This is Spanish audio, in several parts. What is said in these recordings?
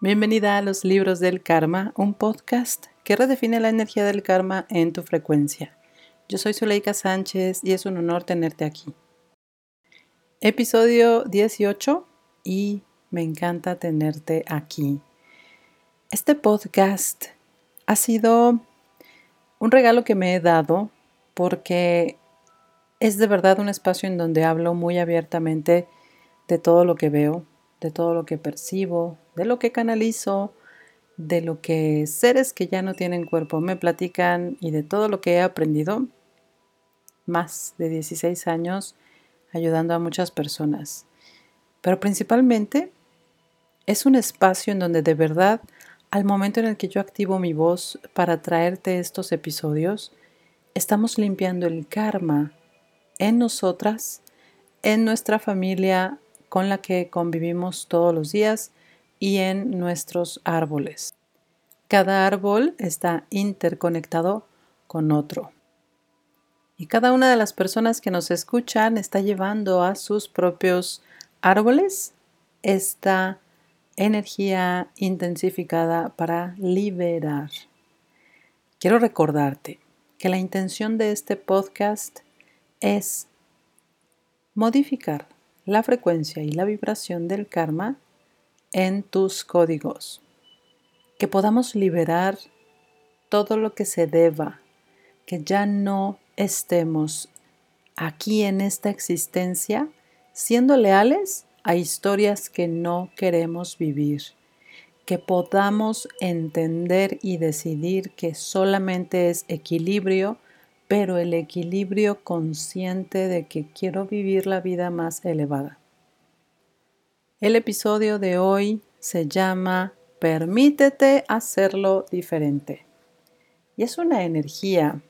Bienvenida a los libros del karma, un podcast que redefine la energía del karma en tu frecuencia. Yo soy Zuleika Sánchez y es un honor tenerte aquí. Episodio 18 y me encanta tenerte aquí. Este podcast ha sido un regalo que me he dado porque es de verdad un espacio en donde hablo muy abiertamente de todo lo que veo, de todo lo que percibo, de lo que canalizo, de lo que seres que ya no tienen cuerpo me platican y de todo lo que he aprendido, más de 16 años ayudando a muchas personas. Pero principalmente es un espacio en donde de verdad, al momento en el que yo activo mi voz para traerte estos episodios, estamos limpiando el karma en nosotras, en nuestra familia, con la que convivimos todos los días y en nuestros árboles. Cada árbol está interconectado con otro. Y cada una de las personas que nos escuchan está llevando a sus propios árboles esta energía intensificada para liberar. Quiero recordarte que la intención de este podcast es modificar la frecuencia y la vibración del karma en tus códigos. Que podamos liberar todo lo que se deba, que ya no estemos aquí en esta existencia siendo leales a historias que no queremos vivir, que podamos entender y decidir que solamente es equilibrio pero el equilibrio consciente de que quiero vivir la vida más elevada. El episodio de hoy se llama Permítete hacerlo diferente. Y es una energía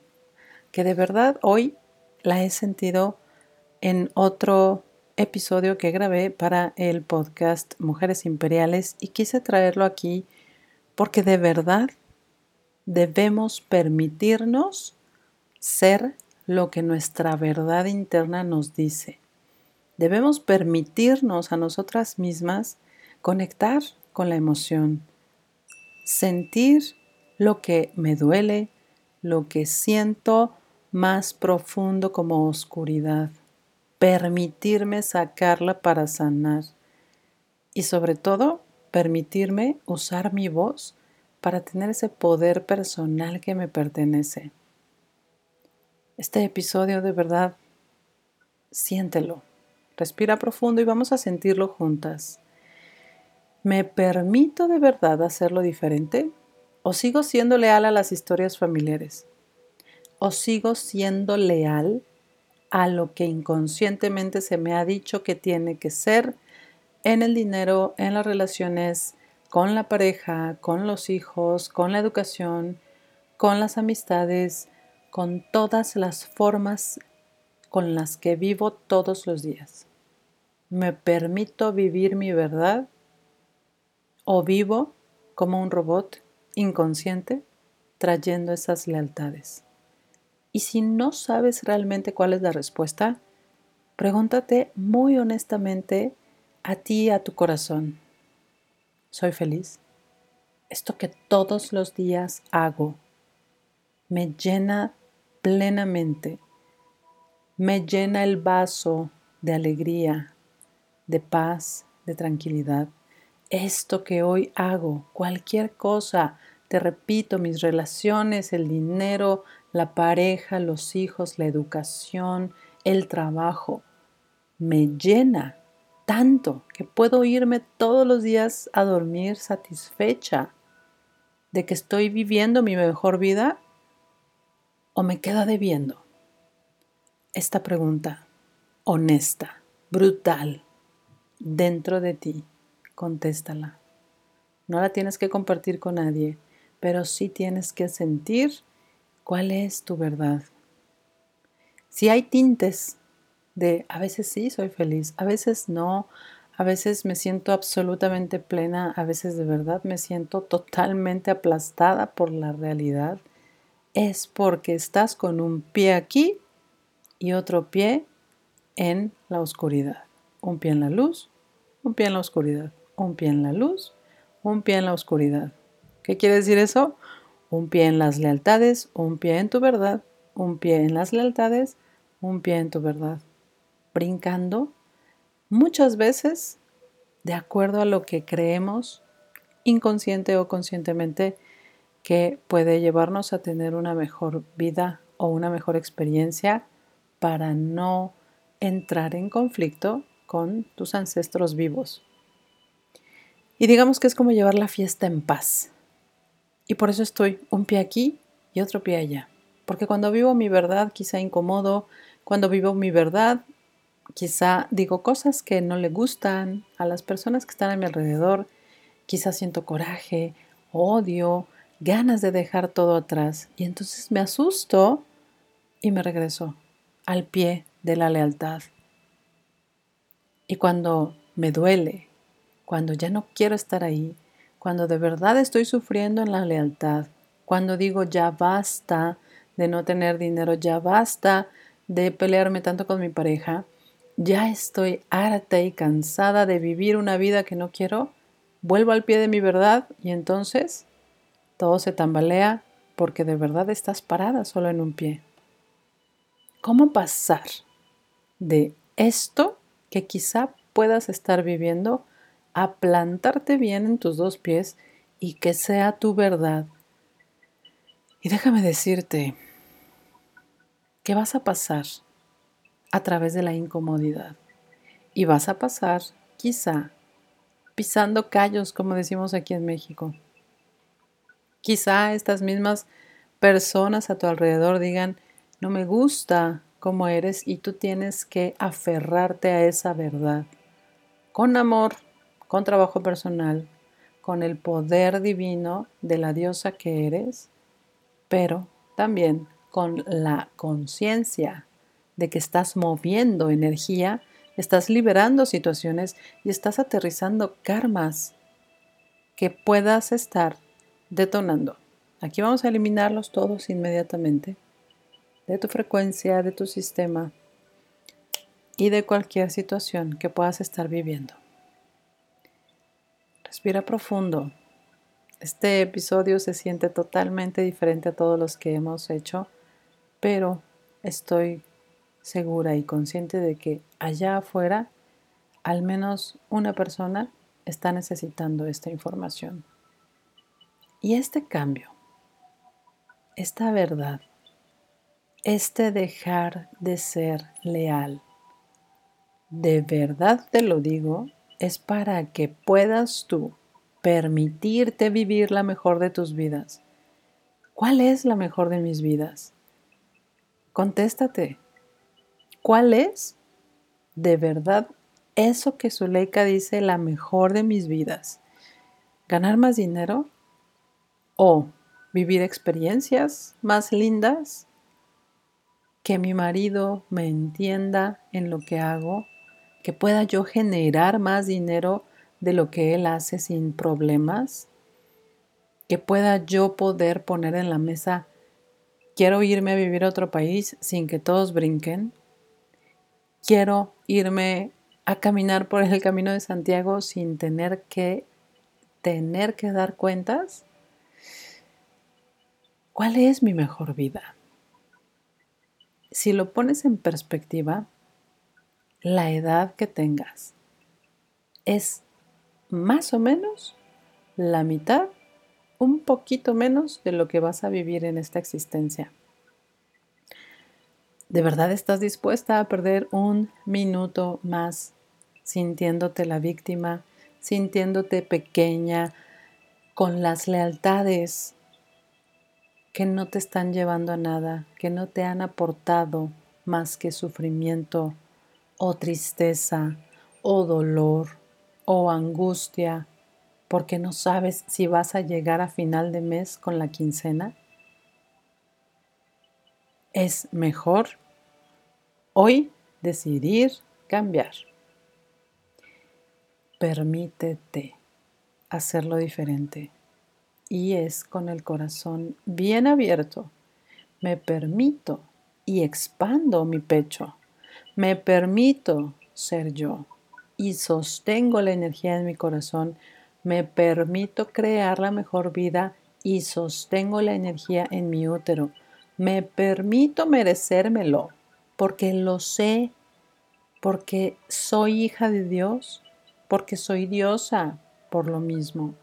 que de verdad hoy la he sentido en otro episodio que grabé para el podcast Mujeres Imperiales y quise traerlo aquí porque de verdad debemos permitirnos ser lo que nuestra verdad interna nos dice. Debemos permitirnos a nosotras mismas conectar con la emoción, sentir lo que me duele, lo que siento más profundo como oscuridad, permitirme sacarla para sanar y sobre todo permitirme usar mi voz para tener ese poder personal que me pertenece. Este episodio de verdad, siéntelo. Respira profundo y vamos a sentirlo juntas. ¿Me permito de verdad hacerlo diferente? ¿O sigo siendo leal a las historias familiares? ¿O sigo siendo leal a lo que inconscientemente se me ha dicho que tiene que ser en el dinero, en las relaciones, con la pareja, con los hijos, con la educación, con las amistades, con todas las formas con las que vivo todos los días. ¿Me permito vivir mi verdad o vivo como un robot inconsciente trayendo esas lealtades? Y si no sabes realmente cuál es la respuesta, pregúntate muy honestamente a ti a tu corazón. ¿Soy feliz? Esto que todos los días hago me llena plenamente, me llena el vaso de alegría, de paz, de tranquilidad. Esto que hoy hago, cualquier cosa, te repito, mis relaciones, el dinero, la pareja, los hijos, la educación, el trabajo, me llena tanto que puedo irme todos los días a dormir satisfecha de que estoy viviendo mi mejor vida o me queda debiendo? Esta pregunta honesta, brutal, dentro de ti, contéstala. No la tienes que compartir con nadie, pero sí tienes que sentir cuál es tu verdad. Si hay tintes de a veces sí soy feliz, a veces no, a veces me siento absolutamente plena, a veces de verdad me siento totalmente aplastada por la realidad, es porque estás con un pie aquí y otro pie en la oscuridad. Un pie en la luz, un pie en la oscuridad, un pie en la luz, un pie en la oscuridad. ¿Qué quiere decir eso? Un pie en las lealtades, un pie en tu verdad, un pie en las lealtades, un pie en tu verdad. Brincando muchas veces de acuerdo a lo que creemos inconsciente o conscientemente que puede llevarnos a tener una mejor vida o una mejor experiencia para no entrar en conflicto con tus ancestros vivos. Y digamos que es como llevar la fiesta en paz. Y por eso estoy un pie aquí y otro pie allá. Porque cuando vivo mi verdad quizá incomodo, cuando vivo mi verdad quizá digo cosas que no le gustan a las personas que están a mi alrededor, quizá siento coraje, odio, ganas de dejar todo atrás y entonces me asusto y me regreso al pie de la lealtad. Y cuando me duele, cuando ya no quiero estar ahí, cuando de verdad estoy sufriendo en la lealtad, cuando digo ya basta de no tener dinero, ya basta de pelearme tanto con mi pareja, ya estoy harta y cansada de vivir una vida que no quiero, vuelvo al pie de mi verdad y entonces todo se tambalea porque de verdad estás parada solo en un pie. ¿Cómo pasar de esto que quizá puedas estar viviendo a plantarte bien en tus dos pies y que sea tu verdad? Y déjame decirte que vas a pasar a través de la incomodidad y vas a pasar quizá pisando callos, como decimos aquí en México. Quizá estas mismas personas a tu alrededor digan, no me gusta cómo eres y tú tienes que aferrarte a esa verdad. Con amor, con trabajo personal, con el poder divino de la diosa que eres, pero también con la conciencia de que estás moviendo energía, estás liberando situaciones y estás aterrizando karmas que puedas estar detonando. Aquí vamos a eliminarlos todos inmediatamente de tu frecuencia, de tu sistema y de cualquier situación que puedas estar viviendo. Respira profundo. Este episodio se siente totalmente diferente a todos los que hemos hecho, pero estoy segura y consciente de que allá afuera al menos una persona está necesitando esta información. Y este cambio, esta verdad, este dejar de ser leal, de verdad te lo digo, es para que puedas tú permitirte vivir la mejor de tus vidas. ¿Cuál es la mejor de mis vidas? Contéstate. ¿Cuál es de verdad eso que Zuleika dice la mejor de mis vidas? ¿Ganar más dinero? ¿O vivir experiencias más lindas? ¿Que mi marido me entienda en lo que hago? ¿Que pueda yo generar más dinero de lo que él hace sin problemas? ¿Que pueda yo poder poner en la mesa, quiero irme a vivir a otro país sin que todos brinquen? quiero irme a caminar por el camino de Santiago sin tener que tener que dar cuentas? ¿Cuál es mi mejor vida? Si lo pones en perspectiva, la edad que tengas es más o menos la mitad, un poquito menos de lo que vas a vivir en esta existencia. ¿De verdad estás dispuesta a perder un minuto más sintiéndote la víctima, sintiéndote pequeña, con las lealtades que no te están llevando a nada, que no te han aportado más que sufrimiento o tristeza o dolor o angustia porque no sabes si vas a llegar a final de mes con la quincena? es mejor hoy decidir cambiar. Permítete hacerlo diferente y es con el corazón bien abierto. Me permito y expando mi pecho. Me permito ser yo y sostengo la energía en mi corazón. Me permito crear la mejor vida y sostengo la energía en mi útero. Me permito merecérmelo porque lo sé, porque soy hija de Dios, porque soy diosa por lo mismo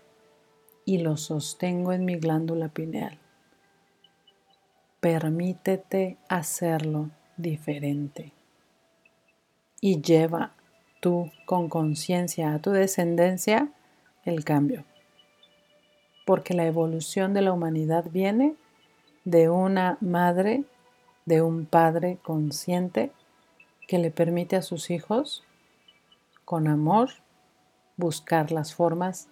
y lo sostengo en mi glándula pineal. Permítete hacerlo diferente y lleva tú con conciencia a tu descendencia el cambio. Porque la evolución de la humanidad viene de una madre, de un padre consciente que le permite a sus hijos, con amor, buscar las formas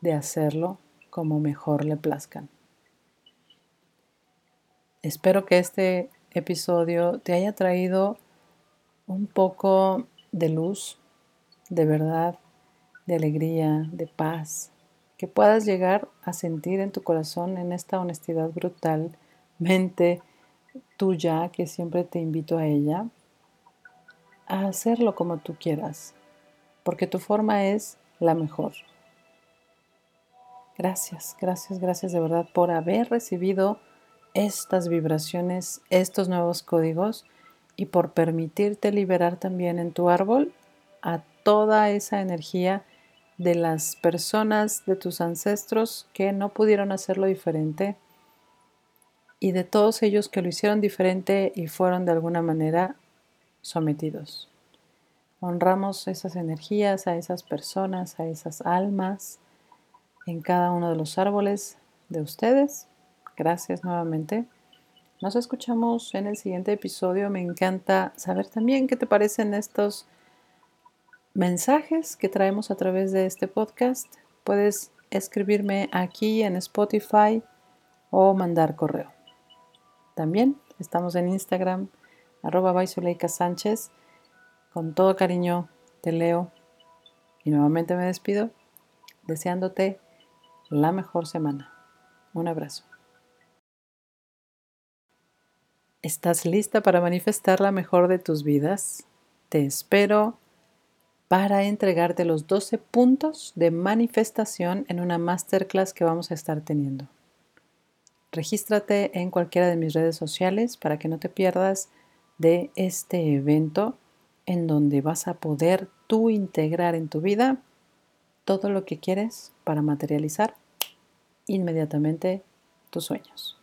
de hacerlo como mejor le plazcan. Espero que este episodio te haya traído un poco de luz, de verdad, de alegría, de paz, que puedas llegar a sentir en tu corazón en esta honestidad brutalmente tuya, que siempre te invito a ella, a hacerlo como tú quieras, porque tu forma es la mejor. Gracias, gracias, gracias de verdad por haber recibido estas vibraciones, estos nuevos códigos y por permitirte liberar también en tu árbol a toda esa energía de las personas de tus ancestros que no pudieron hacerlo diferente y de todos ellos que lo hicieron diferente y fueron de alguna manera sometidos. Honramos esas energías, a esas personas, a esas almas en cada uno de los árboles de ustedes. Gracias nuevamente. Nos escuchamos en el siguiente episodio. Me encanta saber también qué te parecen estos mensajes que traemos a través de este podcast. Puedes escribirme aquí en Spotify o mandar correo. También estamos en Instagram, arroba Sánchez. Con todo cariño te leo y nuevamente me despido deseándote la mejor semana. Un abrazo. ¿Estás lista para manifestar la mejor de tus vidas? Te espero para entregarte los 12 puntos de manifestación en una masterclass que vamos a estar teniendo. Regístrate en cualquiera de mis redes sociales para que no te pierdas de este evento en donde vas a poder tú integrar en tu vida todo lo que quieres para materializar inmediatamente tus sueños.